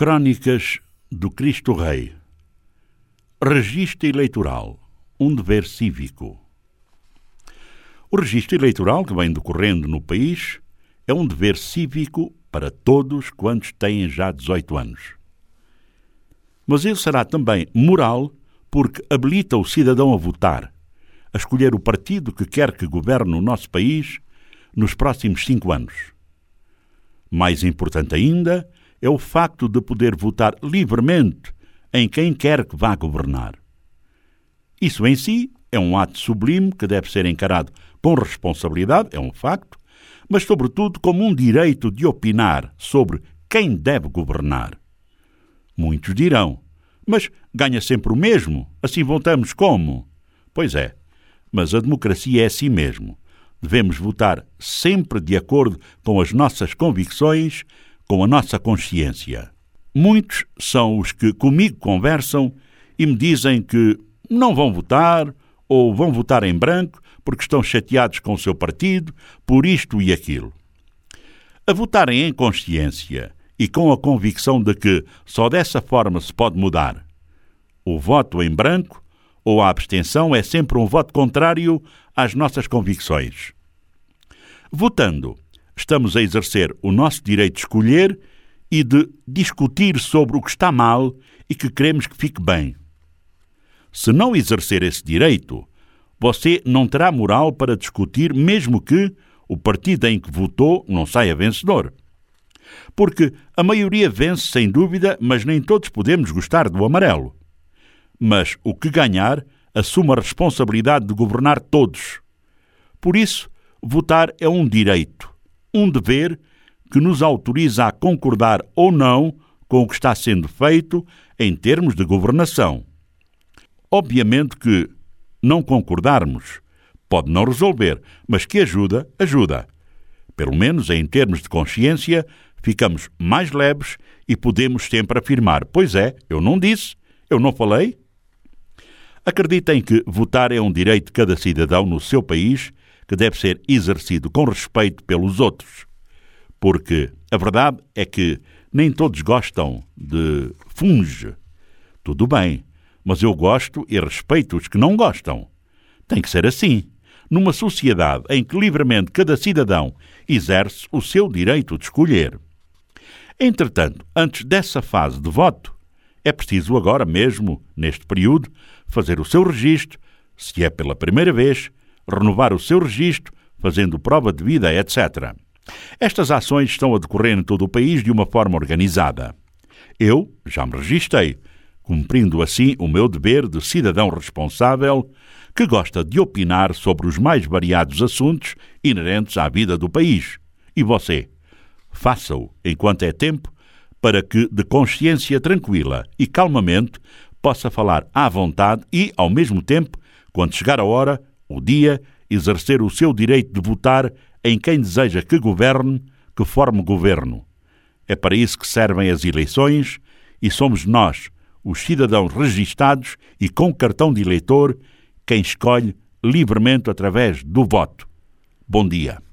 Crónicas do Cristo Rei. Registro Eleitoral. Um dever cívico. O registro eleitoral que vem decorrendo no país é um dever cívico para todos quantos têm já 18 anos. Mas ele será também moral porque habilita o cidadão a votar, a escolher o partido que quer que governe o nosso país nos próximos cinco anos. Mais importante ainda é o facto de poder votar livremente em quem quer que vá governar. Isso em si é um ato sublime que deve ser encarado com responsabilidade, é um facto, mas, sobretudo, como um direito de opinar sobre quem deve governar. Muitos dirão, mas ganha sempre o mesmo, assim votamos como? Pois é, mas a democracia é assim mesmo. Devemos votar sempre de acordo com as nossas convicções, com a nossa consciência. Muitos são os que comigo conversam e me dizem que não vão votar ou vão votar em branco porque estão chateados com o seu partido por isto e aquilo. A votarem em consciência e com a convicção de que só dessa forma se pode mudar. O voto em branco ou a abstenção é sempre um voto contrário às nossas convicções. Votando, estamos a exercer o nosso direito de escolher e de discutir sobre o que está mal e que queremos que fique bem. Se não exercer esse direito, você não terá moral para discutir, mesmo que o partido em que votou não saia vencedor. Porque a maioria vence sem dúvida, mas nem todos podemos gostar do amarelo. Mas o que ganhar assume a responsabilidade de governar todos. Por isso, votar é um direito, um dever que nos autoriza a concordar ou não com o que está sendo feito em termos de governação. Obviamente que não concordarmos pode não resolver, mas que ajuda, ajuda. Pelo menos em termos de consciência, ficamos mais leves e podemos sempre afirmar: Pois é, eu não disse, eu não falei. Acreditem que votar é um direito de cada cidadão no seu país que deve ser exercido com respeito pelos outros porque a verdade é que nem todos gostam de funge. Tudo bem, mas eu gosto e respeito os que não gostam. Tem que ser assim. Numa sociedade em que livremente cada cidadão exerce o seu direito de escolher. Entretanto, antes dessa fase de voto, é preciso agora mesmo, neste período, fazer o seu registro, se é pela primeira vez, renovar o seu registro, fazendo prova de vida, etc. Estas ações estão a decorrer em todo o país de uma forma organizada. Eu já me registrei, cumprindo assim o meu dever de cidadão responsável que gosta de opinar sobre os mais variados assuntos inerentes à vida do país. E você? Faça-o enquanto é tempo, para que, de consciência tranquila e calmamente, possa falar à vontade e, ao mesmo tempo, quando chegar a hora, o dia, exercer o seu direito de votar em quem deseja que governe, que forme governo. É para isso que servem as eleições e somos nós, os cidadãos registados e com cartão de eleitor, quem escolhe livremente através do voto. Bom dia.